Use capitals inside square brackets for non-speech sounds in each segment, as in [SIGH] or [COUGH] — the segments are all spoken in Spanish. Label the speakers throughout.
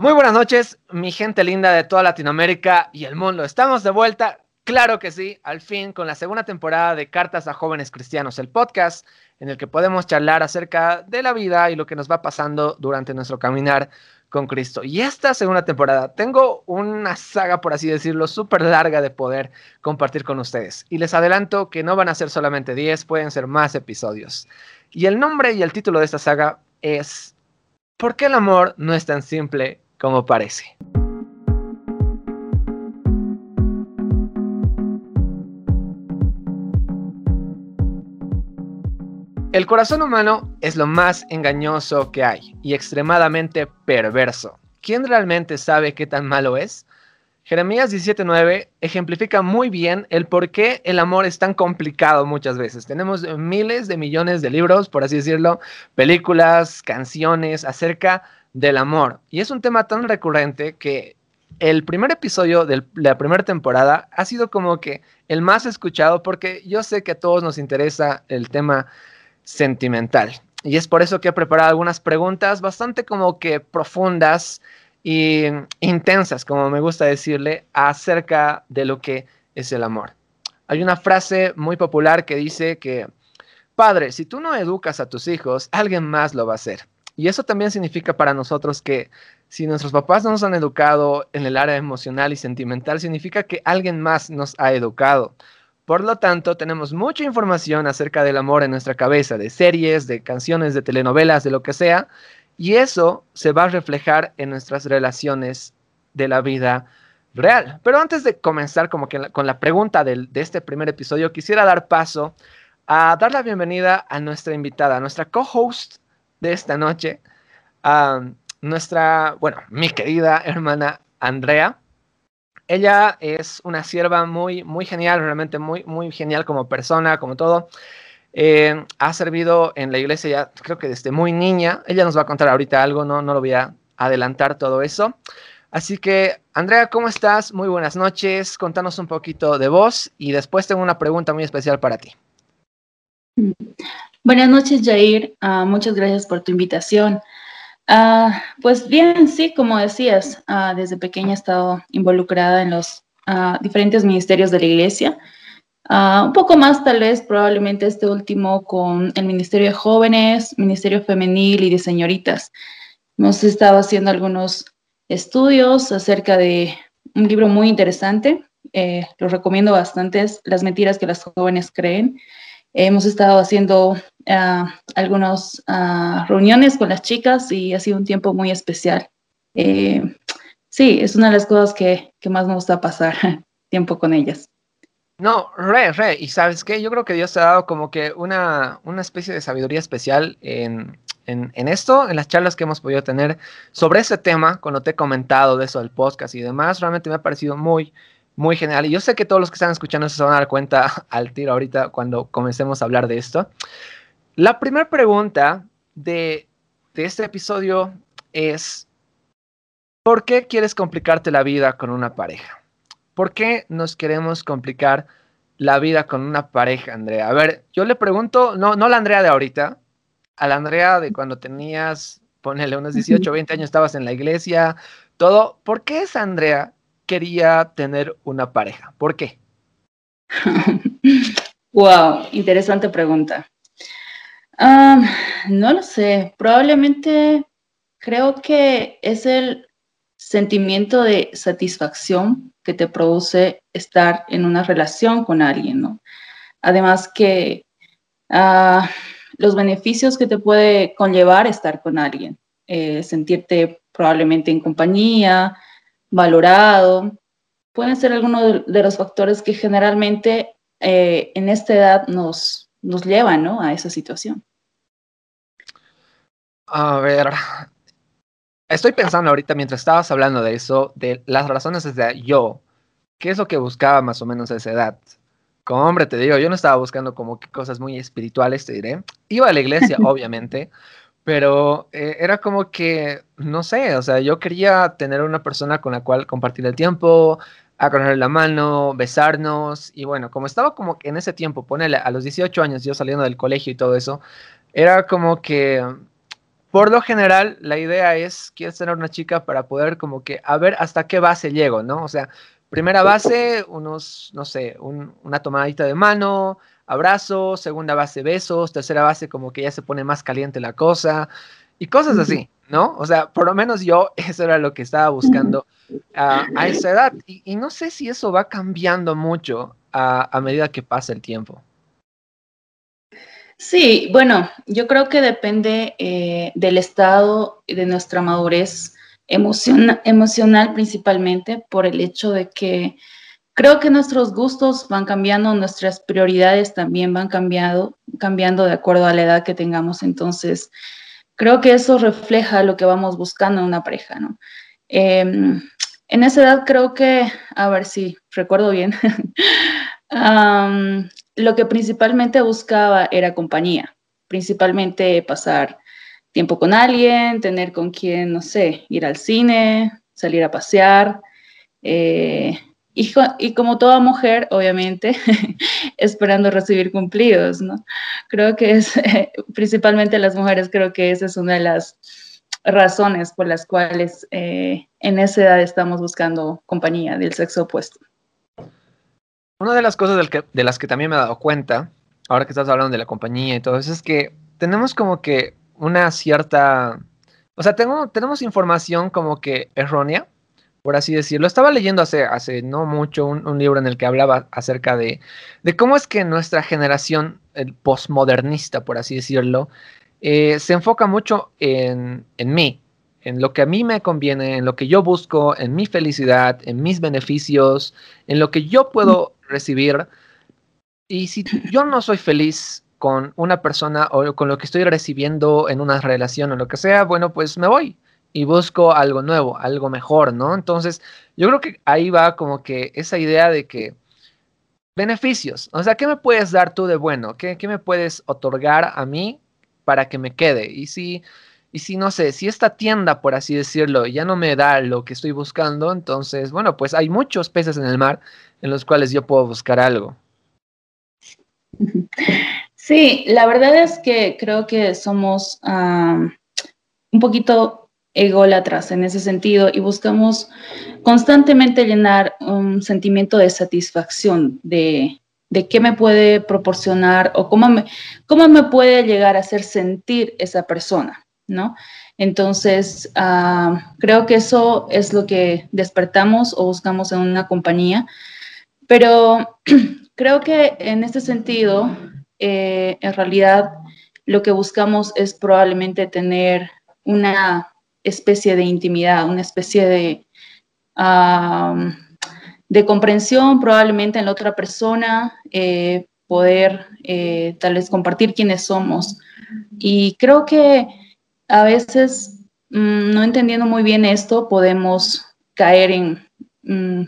Speaker 1: Muy buenas noches, mi gente linda de toda Latinoamérica y el mundo. Estamos de vuelta, claro que sí, al fin con la segunda temporada de Cartas a Jóvenes Cristianos, el podcast en el que podemos charlar acerca de la vida y lo que nos va pasando durante nuestro caminar con Cristo. Y esta segunda temporada tengo una saga, por así decirlo, súper larga de poder compartir con ustedes. Y les adelanto que no van a ser solamente 10, pueden ser más episodios. Y el nombre y el título de esta saga es ¿Por qué el amor no es tan simple como parece. El corazón humano es lo más engañoso que hay y extremadamente perverso. ¿Quién realmente sabe qué tan malo es? Jeremías 17:9 ejemplifica muy bien el por qué el amor es tan complicado muchas veces. Tenemos miles de millones de libros, por así decirlo, películas, canciones acerca del amor. Y es un tema tan recurrente que el primer episodio de la primera temporada ha sido como que el más escuchado porque yo sé que a todos nos interesa el tema sentimental. Y es por eso que he preparado algunas preguntas bastante como que profundas e intensas, como me gusta decirle, acerca de lo que es el amor. Hay una frase muy popular que dice que, padre, si tú no educas a tus hijos, alguien más lo va a hacer. Y eso también significa para nosotros que si nuestros papás no nos han educado en el área emocional y sentimental, significa que alguien más nos ha educado. Por lo tanto, tenemos mucha información acerca del amor en nuestra cabeza, de series, de canciones, de telenovelas, de lo que sea, y eso se va a reflejar en nuestras relaciones de la vida real. Pero antes de comenzar como que con la pregunta de este primer episodio, quisiera dar paso a dar la bienvenida a nuestra invitada, a nuestra co-host de esta noche a nuestra, bueno, mi querida hermana Andrea. Ella es una sierva muy, muy genial, realmente muy, muy genial como persona, como todo. Eh, ha servido en la iglesia ya, creo que desde muy niña. Ella nos va a contar ahorita algo, no, no lo voy a adelantar todo eso. Así que, Andrea, ¿cómo estás? Muy buenas noches. Contanos un poquito de vos y después tengo una pregunta muy especial para ti.
Speaker 2: Buenas noches, Jair. Ah, muchas gracias por tu invitación. Ah, pues bien, sí, como decías, ah, desde pequeña he estado involucrada en los diferentes ministerios de la iglesia. un poco más, tal vez, probablemente este último con el Ministerio de Jóvenes, Ministerio Femenil y de Señoritas. Hemos estado haciendo algunos estudios acerca de un libro muy interesante. Eh, lo recomiendo bastante, Las mentiras que las jóvenes creen. Hemos estado haciendo uh, algunas ah, reuniones con las chicas y ha sido un tiempo muy especial. Eh, sí, es una de las cosas que, que más me gusta pasar [LAUGHS] tiempo con ellas.
Speaker 1: No, re, re. Y sabes qué, yo creo que Dios te ha dado como que una, una especie de sabiduría especial en, en, esto, en las charlas que hemos podido tener sobre ese tema, cuando te he comentado de eso del podcast y demás, realmente me ha parecido muy, muy genial. Y yo sé que todos los que están escuchando se van a dar cuenta [LAUGHS] al tiro ahorita cuando comencemos a hablar de esto. La primera pregunta de, de este episodio es, ¿por qué quieres complicarte la vida con una pareja? ¿Por qué nos queremos complicar la vida con una pareja, Andrea? A ver, yo le pregunto, no, no la Andrea de ahorita, a la Andrea de cuando tenías, ponele unos 18, 20 años, estabas en la iglesia, todo. ¿Por qué esa Andrea quería tener una pareja? ¿Por qué? [LAUGHS]
Speaker 2: wow, interesante pregunta. no lo sé, probablemente creo que es el sentimiento de satisfacción que te produce estar en una relación con alguien, ¿no? Además que ah, los beneficios que te puede conllevar estar con alguien, eh, sentirte probablemente en compañía, valorado, pueden ser algunos de los factores que generalmente eh, en esta edad nos, nos llevan ¿no? a esa situación.
Speaker 1: A ver, estoy pensando ahorita mientras estabas hablando de eso, de las razones desde yo, ¿qué es lo que buscaba más o menos a esa edad? Como hombre te digo, yo no estaba buscando como que cosas muy espirituales, te diré. Iba a la iglesia, [LAUGHS] obviamente, pero eh, era como que, no sé, o sea, yo quería tener una persona con la cual compartir el tiempo, agarrar la mano, besarnos, y bueno, como estaba como que en ese tiempo, ponele a los 18 años, yo saliendo del colegio y todo eso, era como que por lo general, la idea es, quieres tener una chica para poder como que a ver hasta qué base llego, ¿no? O sea, primera base, unos, no sé, una tomadita de mano, abrazo, segunda base, besos, tercera base, como que ya se pone más caliente la cosa, y cosas así, ¿no? O sea, por lo menos yo [LAUGHS] eso era lo que estaba buscando a esa edad, y, no sé si eso va cambiando mucho a medida que pasa el tiempo.
Speaker 2: Sí, bueno, yo creo que depende eh, del estado y de nuestra madurez emocional principalmente por el hecho de que creo que nuestros gustos van cambiando, nuestras prioridades también van cambiando, cambiando de acuerdo a la edad que tengamos. Entonces, creo que eso refleja lo que vamos buscando en una pareja, ¿no? Em, en esa edad creo que, a ver si recuerdo bien, [LAUGHS] lo que principalmente buscaba era compañía, principalmente pasar tiempo con alguien, tener con quien, no sé, ir al cine, salir a pasear. Eh, y, como toda mujer, obviamente, [LAUGHS] esperando recibir cumplidos, ¿no? Creo que es, [LAUGHS] principalmente las mujeres, creo que esa es una de las razones por las cuales eh, en esa edad estamos buscando compañía del sexo opuesto.
Speaker 1: Una de las cosas de las que también me he dado cuenta, ahora que estás hablando de la compañía y todo eso, es que tenemos como que una cierta, o sea, tengo, tenemos información como que errónea, por así decirlo. Estaba leyendo hace, hace no mucho un, libro en el que hablaba acerca de, de, cómo es que nuestra generación, el postmodernista, por así decirlo, eh, se enfoca mucho en, en mí, en lo que a mí me conviene, en lo que yo busco, en mi felicidad, en mis beneficios, en lo que yo puedo recibir. Y si yo no soy feliz con una persona o con lo que estoy recibiendo en una relación o lo que sea, bueno, pues me voy y busco algo nuevo, algo mejor, ¿no? Entonces, yo creo que ahí va como que esa idea de que beneficios, o sea, ¿qué me puedes dar tú de bueno? ¿Qué, me puedes otorgar a mí para que me quede? Y si, y si, no sé, si esta tienda, por así decirlo, ya no me da lo que estoy buscando, entonces, bueno, pues hay muchos peces en el mar en los cuales yo puedo buscar algo. [LAUGHS]
Speaker 2: Sí, la verdad es que creo que somos un poquito ególatras en ese sentido y buscamos constantemente llenar un sentimiento de satisfacción, de, de qué me puede proporcionar o cómo me, cómo me puede llegar a hacer sentir esa persona, ¿no? Entonces, creo que eso es lo que despertamos o buscamos en una compañía pero [CLEARS THROAT] creo que en este sentido, eh, en realidad, lo que buscamos es probablemente tener una especie de intimidad, una especie de, de comprensión probablemente en la otra persona, eh, poder eh, tal vez compartir quiénes somos. Y creo que a veces, mm, no entendiendo muy bien esto, podemos caer en, mm,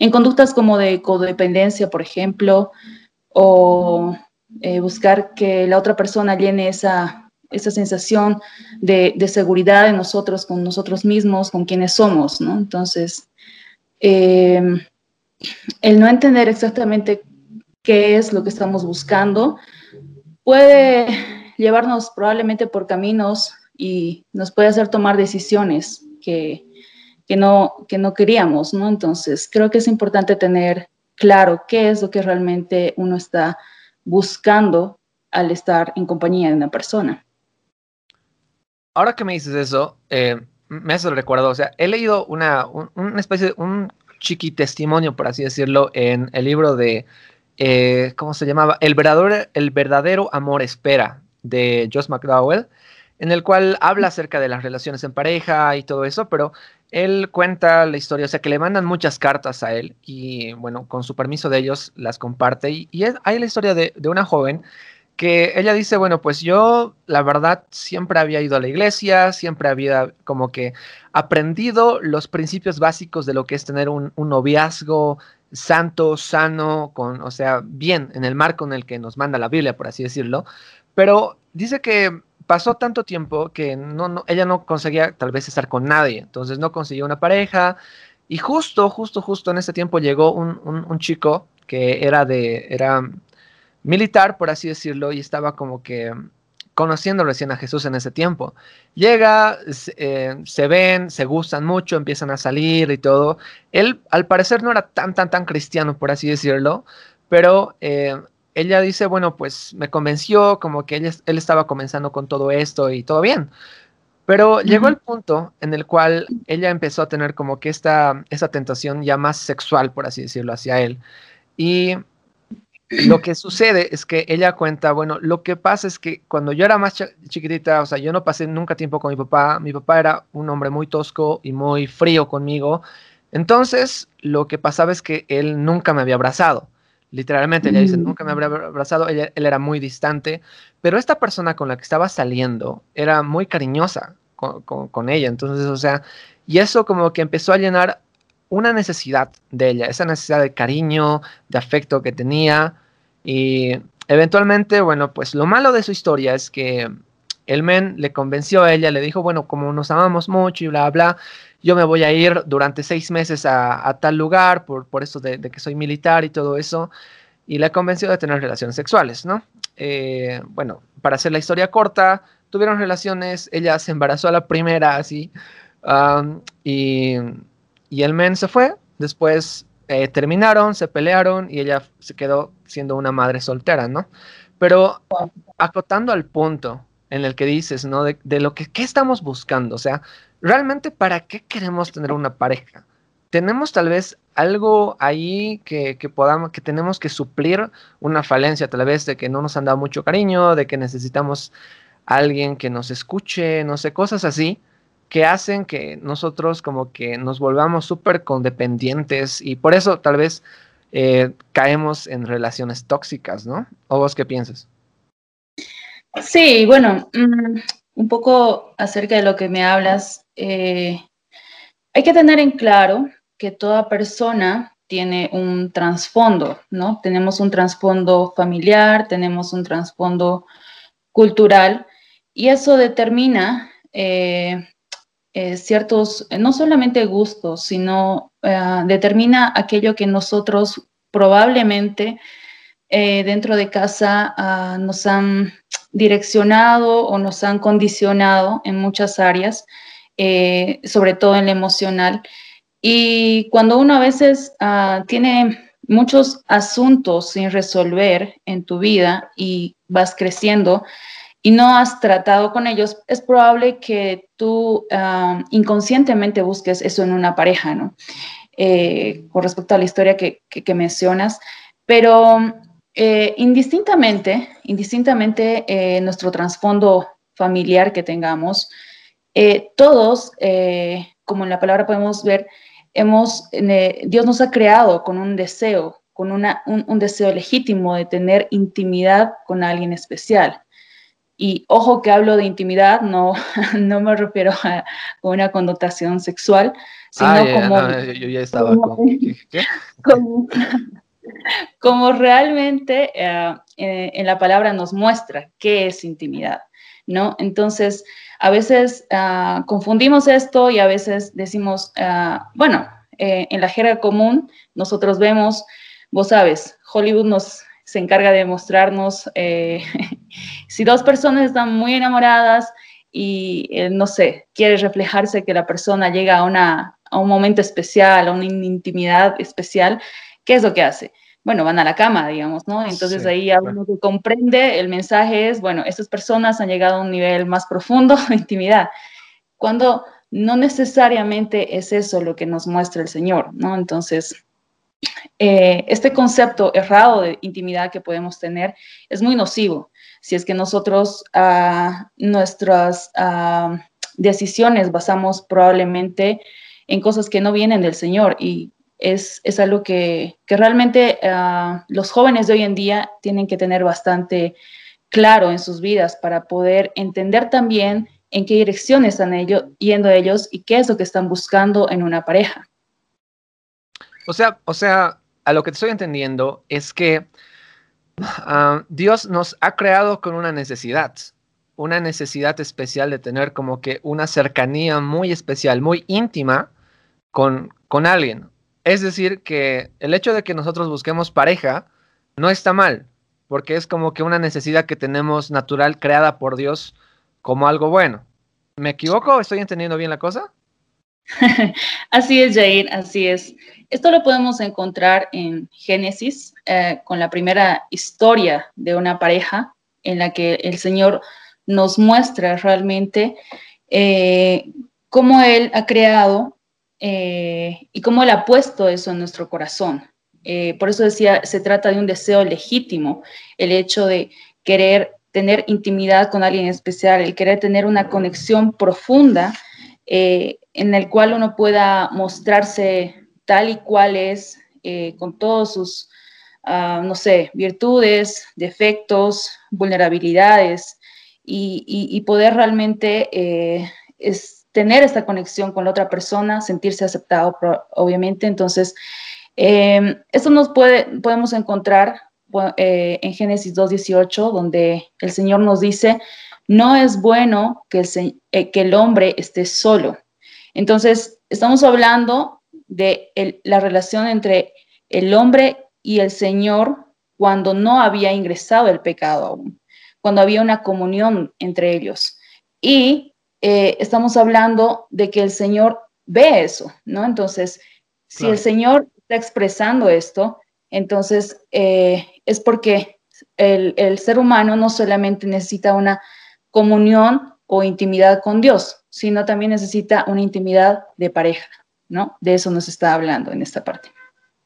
Speaker 2: en conductas como de codependencia, por ejemplo, o eh, buscar que la otra persona llene esa, esa sensación de, seguridad de nosotros, con nosotros mismos, con quienes somos, ¿no? Entonces, eh, el no entender exactamente qué es lo que estamos buscando puede llevarnos probablemente por caminos y nos puede hacer tomar decisiones que, que no, que no queríamos. Entonces, creo que es importante tener claro qué es lo que realmente uno está buscando al estar en compañía de una persona.
Speaker 1: Ahora que me dices eso, eh, me hace recuerdo, o sea, he leído una, una especie de un chiqui testimonio, por así decirlo, en el libro de, eh, ¿cómo se llamaba? El verdadero, el verdadero amor espera, de Josh McDowell, en el cual habla acerca de las relaciones en pareja y todo eso, pero él cuenta la historia, o sea que le mandan muchas cartas a él y bueno, con su permiso de ellos las comparte. Y, hay la historia de, una joven que ella dice, bueno, pues yo la verdad siempre había ido a la iglesia, siempre había como que aprendido los principios básicos de lo que es tener un, un noviazgo santo, sano, con, o sea, bien en el marco en el que nos manda la Biblia, por así decirlo. Pero dice que pasó tanto tiempo que no, ella no conseguía tal vez estar con nadie, entonces no consiguió una pareja y justo, justo, justo en ese tiempo llegó un, chico que era de, era militar, por así decirlo, y estaba como que conociendo recién a Jesús en ese tiempo. Llega, eh, se ven, se gustan mucho, empiezan a salir y todo. Él al parecer no era tan, tan, tan cristiano, por así decirlo, pero eh, ella dice, bueno, pues me convenció, como que él, él estaba comenzando con todo esto y todo bien. Pero llegó el punto en el cual ella empezó a tener como que esta, esta tentación ya más sexual, por así decirlo, hacia él. Y lo que sucede es que ella cuenta, bueno, lo que pasa es que cuando yo era más chiquitita, o sea, yo no pasé nunca tiempo con mi papá, mi papá era un hombre muy tosco y muy frío conmigo, entonces lo que pasaba es que él nunca me había abrazado, literalmente, ella dice, nunca me había abrazado, él era muy distante, pero esta persona con la que estaba saliendo era muy cariñosa con, con ella, entonces, o sea, y eso como que empezó a llenar una necesidad de ella, esa necesidad de cariño, de afecto que tenía. Y eventualmente, bueno, pues lo malo de su historia es que el men le convenció a ella, le dijo, bueno, como nos amamos mucho y bla, bla, yo me voy a ir durante seis meses a, tal lugar por, por eso de, que soy militar y todo eso. Y le convenció de tener relaciones sexuales, ¿no? Eh, bueno, para hacer la historia corta, tuvieron relaciones, ella se embarazó a la primera, así, y y el men se fue, después eh, terminaron, se pelearon y ella se quedó siendo una madre soltera, ¿no? Pero acotando al punto en el que dices, ¿no? De, lo que ¿qué estamos buscando, o sea, realmente para qué queremos tener una pareja. Tenemos tal vez algo ahí que, que, podamos, que tenemos que suplir una falencia, tal vez de que no nos han dado mucho cariño, de que necesitamos alguien que nos escuche, no sé, cosas así que hacen que nosotros como que nos volvamos súper condependientes y por eso tal vez eh, caemos en relaciones tóxicas, ¿no? ¿O vos qué piensas?
Speaker 2: Sí, bueno, mm, un poco acerca de lo que me hablas, eh, hay que tener en claro que toda persona tiene un trasfondo, ¿no? Tenemos un trasfondo familiar, tenemos un trasfondo cultural y eso determina eh, eh, ciertos, eh, no solamente gustos, sino eh, determina aquello que nosotros probablemente dentro de casa ah, nos han direccionado o nos han condicionado en muchas áreas, sobre todo en lo emocional. Y cuando uno a veces ah, tiene muchos asuntos sin resolver en tu vida y vas creciendo, y no has tratado con ellos, es probable que tú inconscientemente busques eso en una pareja, ¿no? Eh, con respecto a la historia que, mencionas, pero eh, indistintamente, indistintamente eh, nuestro trasfondo familiar que tengamos, todos, como en la palabra podemos ver, hemos, Dios nos ha creado con un deseo, con un deseo legítimo de tener intimidad con alguien especial. Y ojo que hablo de intimidad, no, [LAUGHS] no me refiero a, una connotación sexual, sino ah, como... yo, ya estaba como, [LAUGHS] [LAUGHS] como, realmente eh, eh, en la palabra nos muestra qué es intimidad, ¿no? Entonces, a veces ah, confundimos esto y a veces decimos, ah, bueno, eh, en la jerga común nosotros vemos, vos sabes, Hollywood nos se encarga de mostrarnos eh, [LAUGHS] si dos personas están muy enamoradas y, eh, no sé, quiere reflejarse que la persona llega a, una, a un momento especial, a una intimidad especial, ¿qué es lo que hace? Bueno, van a la cama, digamos, ¿no? Entonces ahí uno que comprende, el mensaje es, bueno, estas personas han llegado a un nivel más profundo [LAUGHS] de intimidad, cuando no necesariamente es eso lo que nos muestra el Señor, ¿no? Entonces, eh, este concepto errado de intimidad que podemos tener es muy nocivo si es que nosotros ah, nuestras ah, decisiones basamos probablemente en cosas que no vienen del Señor y es, es algo que, que realmente ah, los jóvenes de hoy en día tienen que tener bastante claro en sus vidas para poder entender también en qué dirección están ellos, yendo ellos y qué es lo que están buscando en una pareja.
Speaker 1: O sea, o sea, a lo que te estoy entendiendo es que ah, Dios nos ha creado con una necesidad, una necesidad especial de tener como que una cercanía muy especial, muy íntima con, con alguien. Es decir, que el hecho de que nosotros busquemos pareja no está mal. porque es como que una necesidad que tenemos natural creada por Dios como algo bueno. ¿Me equivoco? ¿Estoy entendiendo bien la cosa? [LAUGHS]
Speaker 2: así es, Jair, así es. Esto lo podemos encontrar en Génesis, eh, con la primera historia de una pareja en la que el Señor nos muestra realmente eh, cómo Él ha creado eh, y cómo Él ha puesto eso en nuestro corazón. por eso decía, se trata de un deseo legítimo, el hecho de querer tener intimidad con alguien especial, el querer tener una conexión profunda en el cual uno pueda mostrarse tal y cual es, eh, con todos sus, ah, no sé, virtudes, defectos, vulnerabilidades, y, poder realmente eh, tener esta conexión con la otra persona, sentirse aceptado, obviamente. Entonces, esto nos puede, podemos encontrar en Génesis 2.18, donde el Señor nos dice, no es bueno que el, eh, que el hombre esté solo. Entonces, estamos hablando de la relación entre el hombre y el Señor cuando no había ingresado el pecado aún, cuando había una comunión entre ellos. Y eh, estamos hablando de que el Señor ve eso, ¿no? Entonces, si el Señor está expresando esto, entonces eh, es porque el, ser humano no solamente necesita una comunión o intimidad con Dios, sino también necesita una intimidad de pareja, ¿no? De eso nos está hablando en esta parte.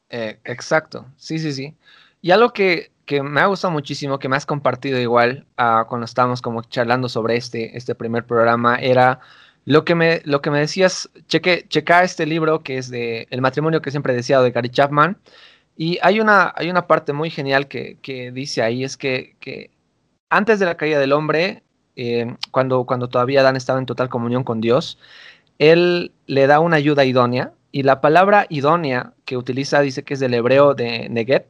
Speaker 1: Eh, exacto, sí, sí, sí. Y algo que, que, me ha gustado muchísimo, que me has compartido igual uh, cuando estábamos como charlando sobre este, este primer programa, era lo que me, lo que me decías, cheque, checa este libro que es de El matrimonio que siempre he deseado de Gary Chapman. Y hay una, hay una parte muy genial que, que dice ahí, es que, que antes de la caída del hombre, eh, cuando, cuando todavía Adán estaba en total comunión con Dios, él le da una ayuda idónea y la palabra idónea que utiliza dice que es del hebreo de Neget,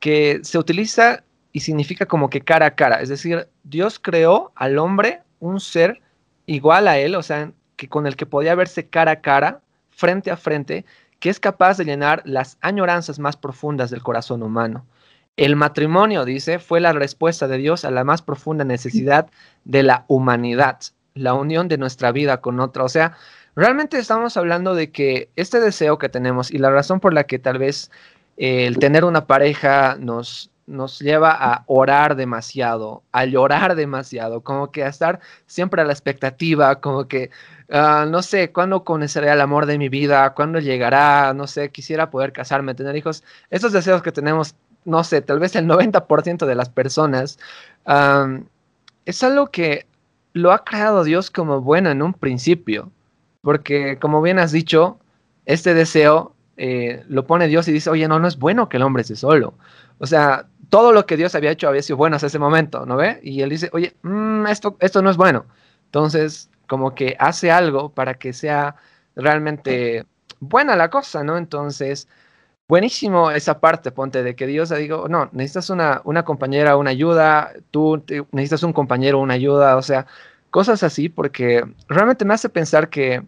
Speaker 1: que se utiliza y significa como que cara a cara, es decir, Dios creó al hombre un ser igual a él, o sea, que con el que podía verse cara a cara, frente a frente, que es capaz de llenar las añoranzas más profundas del corazón humano. El matrimonio, dice, fue la respuesta de Dios a la más profunda necesidad de la humanidad, la unión de nuestra vida con otra. O sea, realmente estamos hablando de que este deseo que tenemos y la razón por la que tal vez eh, el tener una pareja nos, nos lleva a orar demasiado, a llorar demasiado, como que a estar siempre a la expectativa, como que, ah, no sé, ¿cuándo conoceré el amor de mi vida? ¿Cuándo llegará? No sé, quisiera poder casarme, tener hijos. Esos deseos que tenemos no sé, tal vez el 90% de las personas, es algo que lo ha creado Dios como bueno en un principio, porque como bien has dicho, este deseo eh, lo pone Dios y dice, oye, no, no es bueno que el hombre esté solo. O sea, todo lo que Dios había hecho había sido bueno hasta ese momento, ¿no ve? Y él dice, oye, mm, esto, esto no es bueno. Entonces, como que hace algo para que sea realmente buena la cosa, ¿no? Entonces, buenísimo esa parte, ponte, de que Dios digo, no, necesitas una, una compañera, una ayuda, tú necesitas un compañero, una ayuda, o sea, cosas así, porque realmente me hace pensar que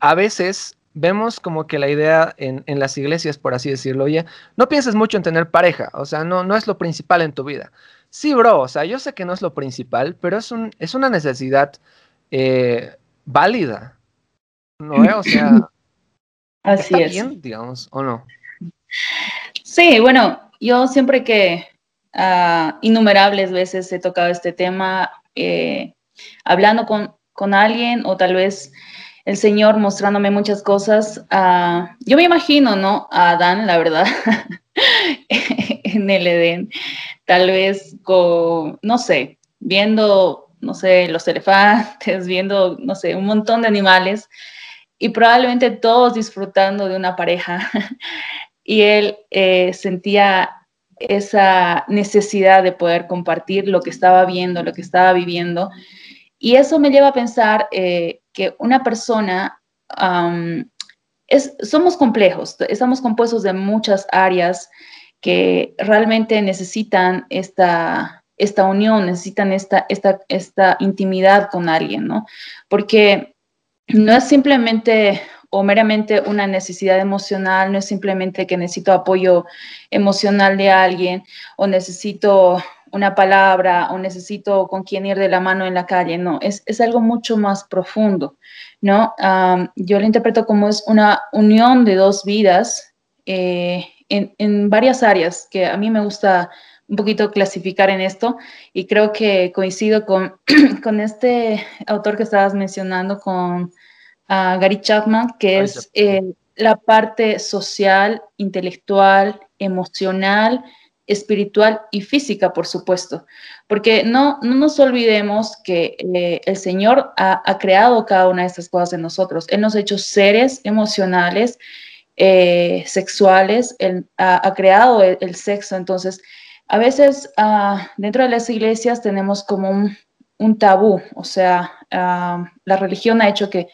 Speaker 1: a veces vemos como que la idea en, en, las iglesias, por así decirlo, oye, no pienses mucho en tener pareja, o sea, no, no es lo principal en tu vida. Sí, bro, o sea, yo sé que no es lo principal, pero es, un, es una necesidad eh, válida, ¿no? O sea, [CLEARS THROAT]
Speaker 2: Así es.
Speaker 1: bien, digamos, o no?
Speaker 2: Sí, bueno, yo siempre que uh, innumerables veces he tocado este tema, eh, hablando con, con, alguien o tal vez el Señor mostrándome muchas cosas, uh, yo me imagino, ¿no? A Adán, la verdad, [LAUGHS] en el Edén, tal vez con, no sé, viendo, no sé, los elefantes, viendo, no sé, un montón de animales y probablemente todos disfrutando de una pareja. [LAUGHS] y él eh, sentía esa necesidad de poder compartir lo que estaba viendo, lo que estaba viviendo. Y eso me lleva a pensar eh, que una persona, somos complejos, estamos compuestos de muchas áreas que realmente necesitan esta, esta unión, necesitan esta, esta, esta intimidad con alguien, ¿no? Porque no es simplemente o meramente una necesidad emocional, no es simplemente que necesito apoyo emocional de alguien o necesito una palabra o necesito con quién ir de la mano en la calle, no, es, es algo mucho más profundo, ¿no? yo lo interpreto como es una unión de dos vidas eh, en, en, varias áreas que a mí me gusta un poquito clasificar en esto y creo que coincido con, [CLEARS THROAT] con este autor que estabas mencionando, con uh, Gary Chapman, que es eh, la parte social, intelectual, emocional, espiritual y física, por supuesto. Porque no, no nos olvidemos que eh, el Señor ha, creado cada una de estas cosas en nosotros. Él nos ha hecho seres emocionales, eh, sexuales, Él ha, creado el, sexo. Entonces, a veces ah, dentro de las iglesias tenemos como un, tabú, o sea, ah, la religión ha hecho que,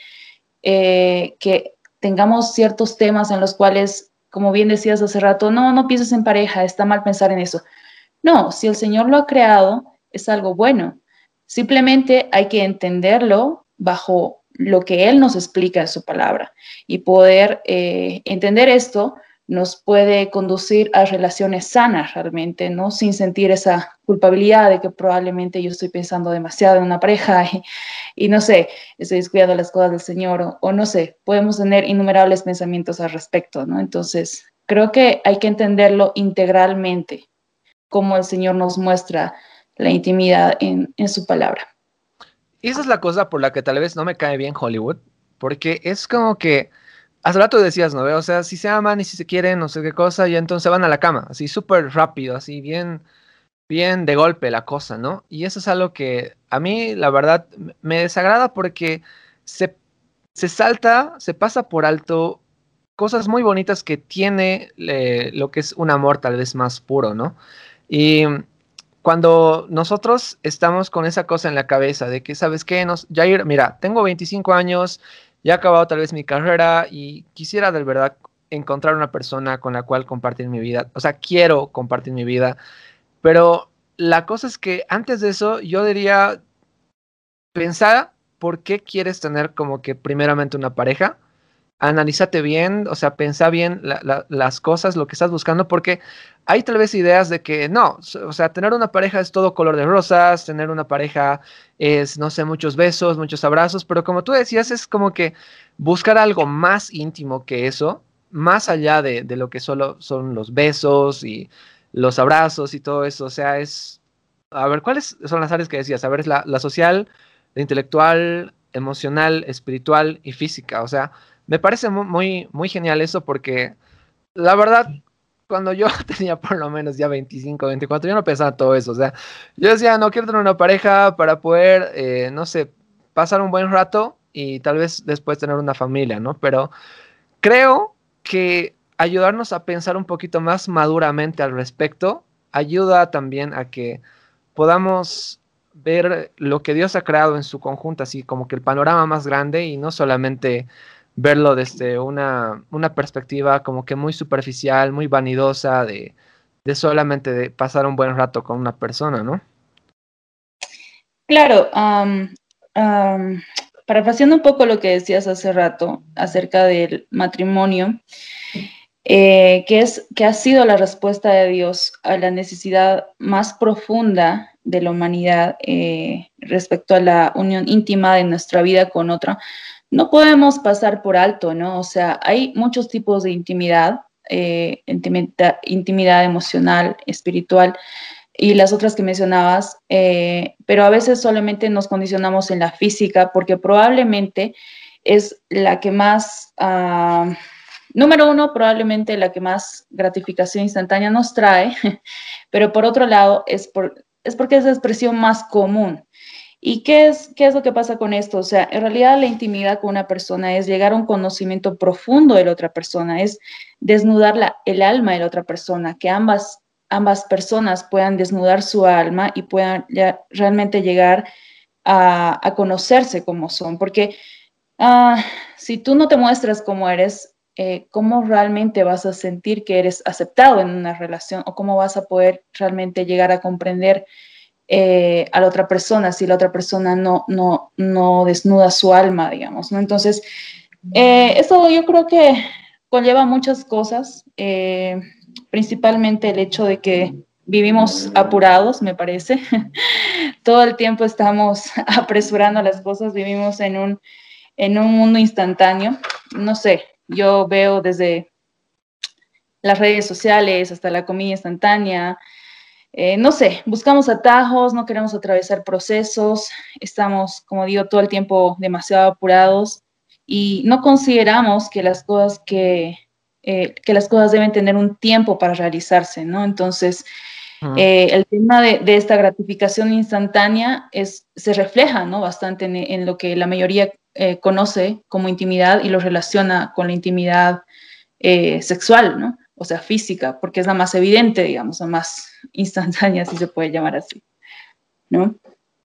Speaker 2: eh, que tengamos ciertos temas en los cuales como bien decías hace rato, no, no pienses en pareja, está mal pensar en eso. No, si el Señor lo ha creado, es algo bueno. Simplemente hay que entenderlo bajo lo que Él nos explica en su palabra y poder eh, entender esto nos puede conducir a relaciones sanas realmente, ¿no? Sin sentir esa culpabilidad de que probablemente yo estoy pensando demasiado en una pareja [LAUGHS] y, no sé, estoy descuidando las cosas del Señor o, no sé, podemos tener innumerables pensamientos al respecto, ¿no? Entonces, creo que hay que entenderlo integralmente, como el Señor nos muestra la intimidad en, en su palabra.
Speaker 1: Y esa es la cosa por la que tal vez no me cae bien Hollywood, porque es como que hace rato decías, ¿no? O sea, si se aman y si se quieren, no sé qué cosa, y entonces van a la cama, así súper rápido, así bien, bien de golpe la cosa, ¿no? Y eso es algo que a mí, la verdad, me desagrada porque se, se salta, se pasa por alto cosas muy bonitas que tiene lo que es un amor tal vez más puro, ¿no? Y cuando nosotros estamos con esa cosa en la cabeza de que, ¿sabes qué? Nos, Jair, mira, tengo 25 años, ya he acabado tal vez mi carrera y quisiera de verdad encontrar una persona con la cual compartir mi vida. O sea, quiero compartir mi vida. Pero la cosa es que antes de eso yo diría, pensar por qué quieres tener como que primeramente una pareja analízate bien, o sea, pensa bien las cosas, lo que estás buscando, porque hay tal vez ideas de que no, o sea, tener una pareja es todo color de rosas, tener una pareja es, no sé, muchos besos, muchos abrazos, pero como tú decías, es como que buscar algo más íntimo que eso, más allá de, lo que solo son los besos y los abrazos y todo eso, o sea, es, a ver, ¿cuáles son las áreas que decías? A ver, es la, la social, la intelectual, emocional, espiritual y física, o sea, me parece muy, muy genial eso porque la verdad, cuando yo [LAUGHS] tenía por lo menos ya 25, 24, yo no pensaba todo eso. O sea, yo decía, no quiero tener una pareja para poder, eh, no sé, pasar un buen rato y tal vez después tener una familia, ¿no? Pero creo que ayudarnos a pensar un poquito más maduramente al respecto ayuda también a que podamos ver lo que Dios ha creado en su conjunto, así como que el panorama más grande y no solamente verlo desde una, una perspectiva como que muy superficial, muy vanidosa de, de solamente de pasar un buen rato con una persona, ¿no?
Speaker 2: Claro, um, um, parafraseando un poco lo que decías hace rato acerca del matrimonio, eh, que, es, que ha sido la respuesta de Dios a la necesidad más profunda de la humanidad eh, respecto a la unión íntima de nuestra vida con otra, no podemos pasar por alto, ¿no? O sea, hay muchos tipos de intimidad, eh, intimidad, emocional, espiritual y las otras que mencionabas, eh, pero a veces solamente nos condicionamos en la física porque probablemente es la que más, ah, número uno, probablemente la que más gratificación instantánea nos trae, [LAUGHS] pero por otro lado es, por, es porque es la expresión más común. ¿Y qué es, qué es lo que pasa con esto? O sea, en realidad la intimidad con una persona es llegar a un conocimiento profundo de la otra persona, es desnudar la, el alma de la otra persona, que ambas, ambas personas puedan desnudar su alma y puedan realmente llegar a, conocerse como son. Porque ah, si tú no te muestras como eres, eh, ¿cómo realmente vas a sentir que eres aceptado en una relación o cómo vas a poder realmente llegar a comprender? Eh, a la otra persona si la otra persona no, no, no desnuda su alma, digamos. Entonces, Eh, eso yo creo que conlleva muchas cosas, eh, principalmente el hecho de que vivimos apurados, me parece. [LAUGHS] Todo el tiempo estamos [LAUGHS] apresurando las cosas, vivimos en un, en un mundo instantáneo. No sé, yo veo desde las redes sociales hasta la comida instantánea. Eh, no sé, buscamos atajos, no queremos atravesar procesos, estamos, como digo, todo el tiempo demasiado apurados y no consideramos que las cosas que, eh, que las cosas deben tener un tiempo para realizarse, ¿no? Entonces, eh, el tema de, esta gratificación instantánea es, se refleja, ¿no? Bastante en, lo que la mayoría conoce como intimidad y lo relaciona con la intimidad sexual, ¿no? O sea, física, porque es la más evidente, digamos, la más [LAUGHS] instantánea, si se puede llamar así, ¿no?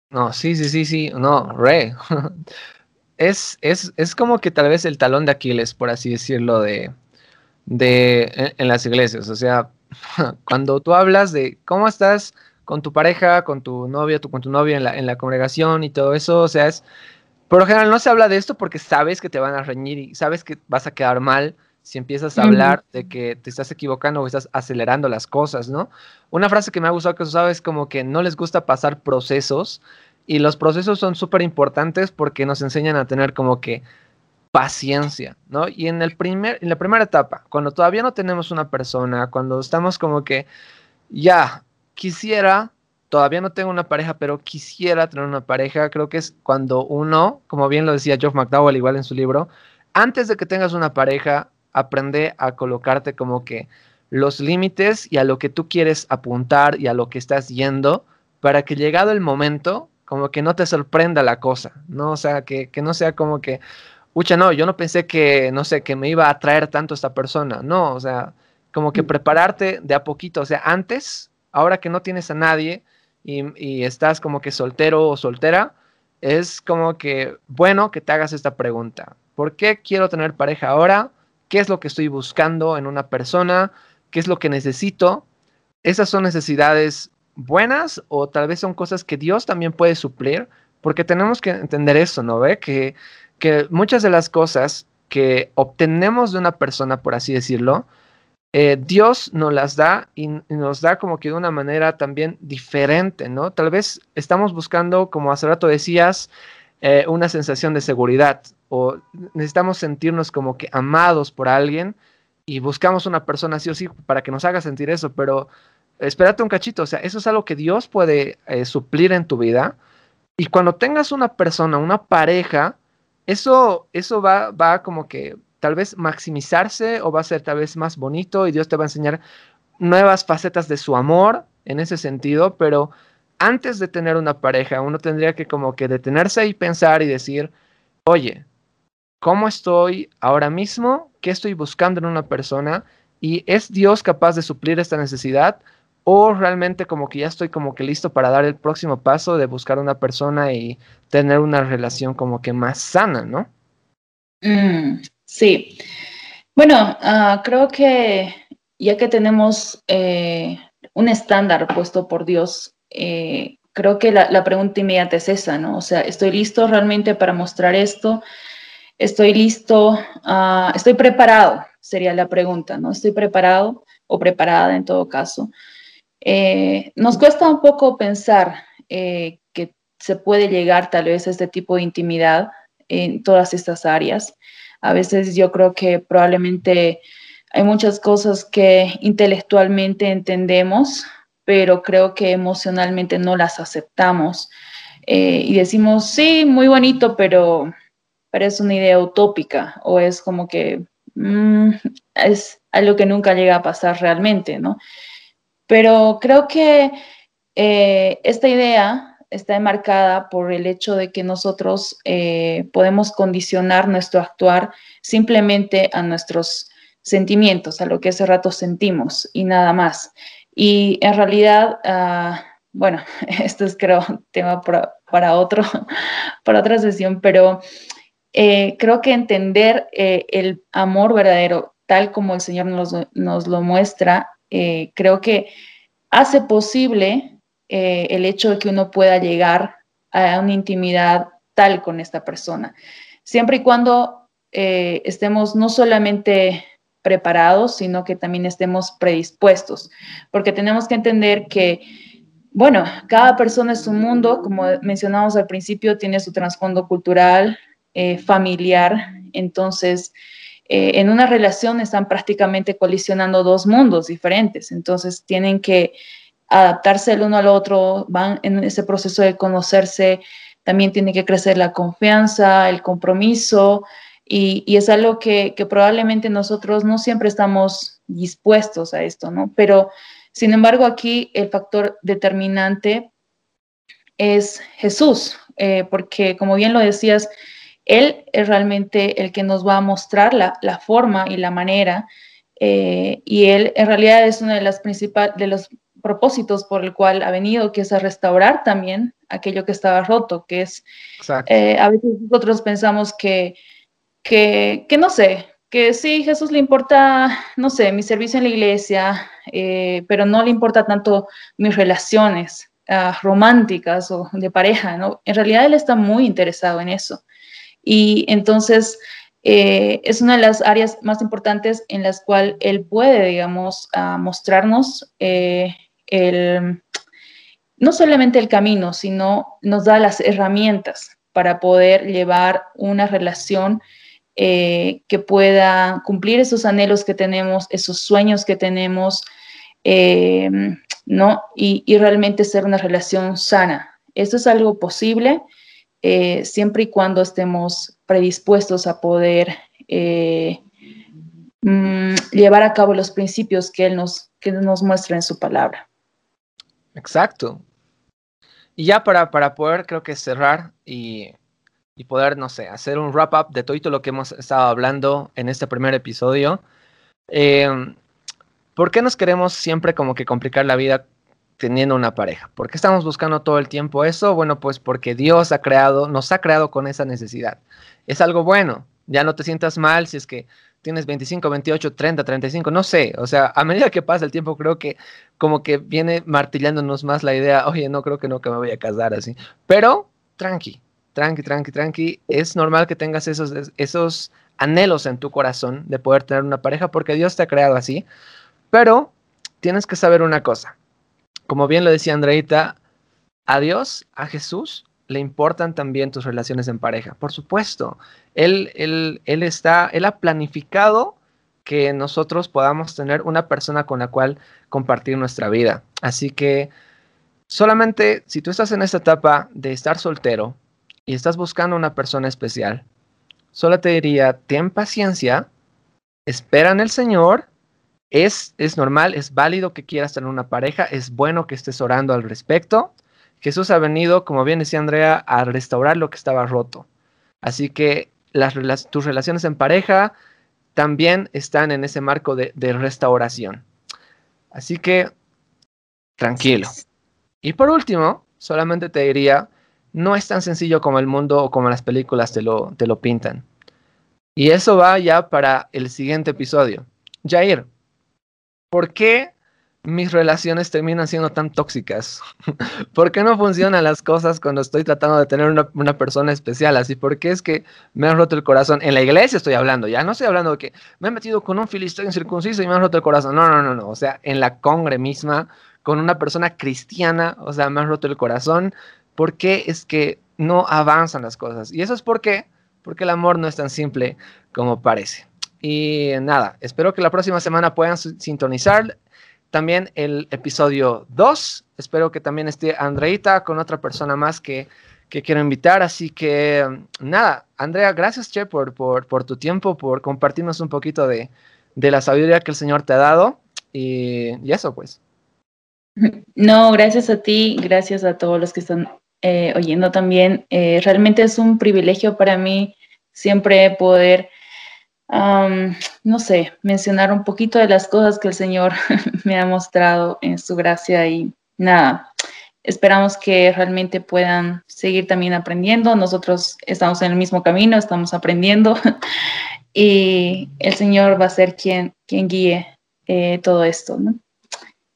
Speaker 1: No, sí, sí, sí, sí, no, re. [LAUGHS] es, es, es como que tal vez el talón de Aquiles, por así decirlo, de, de en, las iglesias. O sea, [LAUGHS] cuando tú hablas de cómo estás con tu pareja, con tu novio, con tu novia en la, en la congregación y todo eso, o sea, es, por general no se habla de esto porque sabes que te van a reñir y sabes que vas a quedar mal si empiezas a hablar de que te estás equivocando o estás acelerando las cosas, ¿no? Una frase que me ha gustado que tú sabes es como que no les gusta pasar procesos y los procesos son súper importantes porque nos enseñan a tener como que paciencia, ¿no? Y en, el primer, en la primera etapa, cuando todavía no tenemos una persona, cuando estamos como que ya quisiera, todavía no tengo una pareja, pero quisiera tener una pareja, creo que es cuando uno, como bien lo decía Geoff McDowell igual en su libro, antes de que tengas una pareja, aprende a colocarte como que los límites y a lo que tú quieres apuntar y a lo que estás yendo para que llegado el momento, como que no te sorprenda la cosa, ¿no? O sea, que, no sea como que, ucha, no, yo no pensé que, no sé, que me iba a atraer tanto esta persona, no, o sea, como que mm. prepararte de a poquito, o sea, antes, ahora que no tienes a nadie y, y estás como que soltero o soltera, es como que bueno que te hagas esta pregunta. ¿Por qué quiero tener pareja ahora? Qué es lo que estoy buscando en una persona, qué es lo que necesito. Esas son necesidades buenas o tal vez son cosas que Dios también puede suplir, porque tenemos que entender eso, ¿no? Que, que muchas de las cosas que obtenemos de una persona, por así decirlo, eh, Dios nos las da y, nos da como que de una manera también diferente, ¿no? Tal vez estamos buscando, como hace rato decías, eh, una sensación de seguridad o necesitamos sentirnos como que amados por alguien y buscamos una persona sí o sí para que nos haga sentir eso, pero espérate un cachito, o sea, eso es algo que Dios puede eh, suplir en tu vida y cuando tengas una persona, una pareja, eso, eso va, va como que tal vez maximizarse o va a ser tal vez más bonito y Dios te va a enseñar nuevas facetas de su amor en ese sentido, pero antes de tener una pareja, uno tendría que como que detenerse y pensar y decir, oye, ¿cómo estoy ahora mismo? ¿Qué estoy buscando en una persona? ¿Y es Dios capaz de suplir esta necesidad? ¿O realmente como que ya estoy como que listo para dar el próximo paso de buscar una persona y tener una relación como que más sana, ¿no?
Speaker 2: Mm, sí. Bueno, ah, creo que ya que tenemos eh, un estándar puesto por Dios eh, creo que la, pregunta inmediata es esa, ¿no? O sea, ¿estoy listo realmente para mostrar esto? ¿Estoy listo? Ah, ¿Estoy preparado? Sería la pregunta, ¿no? ¿Estoy preparado o preparada en todo caso? Eh, nos cuesta un poco pensar eh, que se puede llegar tal vez a este tipo de intimidad en todas estas áreas. A veces yo creo que probablemente hay muchas cosas que intelectualmente entendemos, pero creo que emocionalmente no las aceptamos. Eh, y decimos, sí, muy bonito, pero, es una idea utópica o es como que mm, es algo que nunca llega a pasar realmente, ¿no? Pero creo que eh, esta idea está enmarcada por el hecho de que nosotros eh, podemos condicionar nuestro actuar simplemente a nuestros sentimientos, a lo que ese rato sentimos y nada más. Y en realidad, ah, bueno, [LAUGHS] esto es creo tema para, otro, [LAUGHS] para otra sesión, pero eh, creo que entender eh, el amor verdadero tal como el Señor nos, lo muestra, eh, creo que hace posible el hecho de que uno pueda llegar a una intimidad tal con esta persona, siempre y cuando estemos no solamente preparados, sino que también estemos predispuestos, porque tenemos que entender que, bueno, cada persona es un mundo, como mencionamos al principio, tiene su trasfondo cultural, eh, familiar, entonces eh, en una relación están prácticamente colisionando dos mundos diferentes, entonces tienen que adaptarse el uno al otro, van en ese proceso de conocerse, también tiene que crecer la confianza, el compromiso, y, es algo que, probablemente nosotros no siempre estamos dispuestos a esto, ¿no? Pero, sin embargo, aquí el factor determinante es Jesús, eh, porque como bien lo decías, Él es realmente el que nos va a mostrar la, forma y la manera, eh, y Él en realidad es uno de, las principales, de los propósitos por el cual ha venido, que es a restaurar también aquello que estaba roto, que es, eh, a veces nosotros pensamos que que, no sé, que sí, Jesús le importa, no sé, mi servicio en la iglesia, eh, pero no le importa tanto mis relaciones ah, románticas o de pareja, ¿no? En realidad él está muy interesado en eso. Y entonces eh, es una de las áreas más importantes en las cuales él puede, digamos, ah, mostrarnos eh, el, no solamente el camino, sino nos da las herramientas para poder llevar una relación eh, que pueda cumplir esos anhelos que tenemos, esos sueños que tenemos, ¿no? Y, realmente ser una relación sana. Esto es algo posible eh, siempre y cuando estemos predispuestos a poder mm, llevar a cabo los principios que Él nos, que nos muestra en su palabra.
Speaker 1: Exacto. Y ya para, para poder, creo que cerrar y y poder, no sé, hacer un wrap-up de todo lo que hemos estado hablando en este primer episodio. Em, ¿Por qué nos queremos siempre como que complicar la vida teniendo una pareja? ¿Por qué estamos buscando todo el tiempo eso? Bueno, pues porque Dios ha creado, nos ha creado con esa necesidad. Es algo bueno. Ya no te sientas mal si es que tienes 25, 28, 30, 35, no sé. O sea, a medida que pasa el tiempo, creo que como que viene martillándonos más la idea, oye, no creo que no que me voy a casar así. Pero, tranqui, tranqui, tranqui, tranqui. Es normal que tengas esos, esos anhelos en tu corazón de poder tener una pareja porque Dios te ha creado así. Pero tienes que saber una cosa. Como bien lo decía Andreita, a Dios, a Jesús, le importan también tus relaciones en pareja. Por supuesto, Él, él, él está, Él ha planificado que nosotros podamos tener una persona con la cual compartir nuestra vida. Así que solamente si tú estás en esta etapa de estar soltero, y estás buscando una persona especial, solo te diría, ten paciencia, espera en el Señor, es, es normal, es válido que quieras tener una pareja, es bueno que estés orando al respecto. Jesús ha venido, como bien decía Andrea, a restaurar lo que estaba roto. Así que tus relaciones en pareja también están en ese marco de, de restauración. Así que, tranquilo. Y por último, solamente te diría, no es tan sencillo como el mundo o como las películas te lo, te lo pintan. Y eso va ya para el siguiente episodio. Jair, ¿por qué mis relaciones terminan siendo tan tóxicas? [LAUGHS] ¿Por qué no funcionan las cosas cuando estoy tratando de tener una, persona especial? Así, ¿por qué es que me han roto el corazón? En la iglesia estoy hablando, ya no estoy hablando de que me he metido con un filisteo incircunciso y me han roto el corazón. No, no, no, no. O sea, en la congre misma, con una persona cristiana, o sea, me han roto el corazón por qué es que no avanzan las cosas. Y eso es porque, porque el amor no es tan simple como parece. Y nada, espero que la próxima semana puedan sintonizar también el episodio 2. Espero que también esté Andreita con otra persona más que, quiero invitar. Así que nada, Andrea, gracias Che por, por, tu tiempo, por compartirnos un poquito de, la sabiduría que el Señor te ha dado. Y, y eso pues.
Speaker 2: No, gracias a ti, gracias a todos los que están eh, oyendo también. Eh, realmente es un privilegio para mí siempre poder, no sé, mencionar un poquito de las cosas que el Señor [LAUGHS] me ha mostrado en su gracia y nada. Esperamos que realmente puedan seguir también aprendiendo. Nosotros estamos en el mismo camino, estamos aprendiendo [LAUGHS] y el Señor va a ser quien, quien guíe eh, todo esto.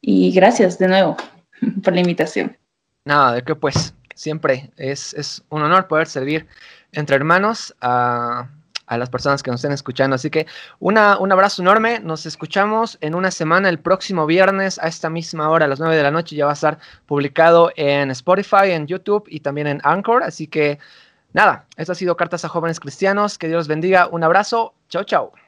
Speaker 2: Y gracias de nuevo [LAUGHS] por la invitación.
Speaker 1: Nada, de qué pues siempre es, un honor poder servir entre hermanos a, a las personas que nos estén escuchando. Así que una, un abrazo enorme. Nos escuchamos en una semana, el próximo viernes a esta misma hora, a las 9 de la noche. Ya va a estar publicado en Spotify, en YouTube y también en Anchor. Así que nada, esto ha sido Cartas a Jóvenes Cristianos. Que Dios bendiga. Un abrazo. Chao, chao.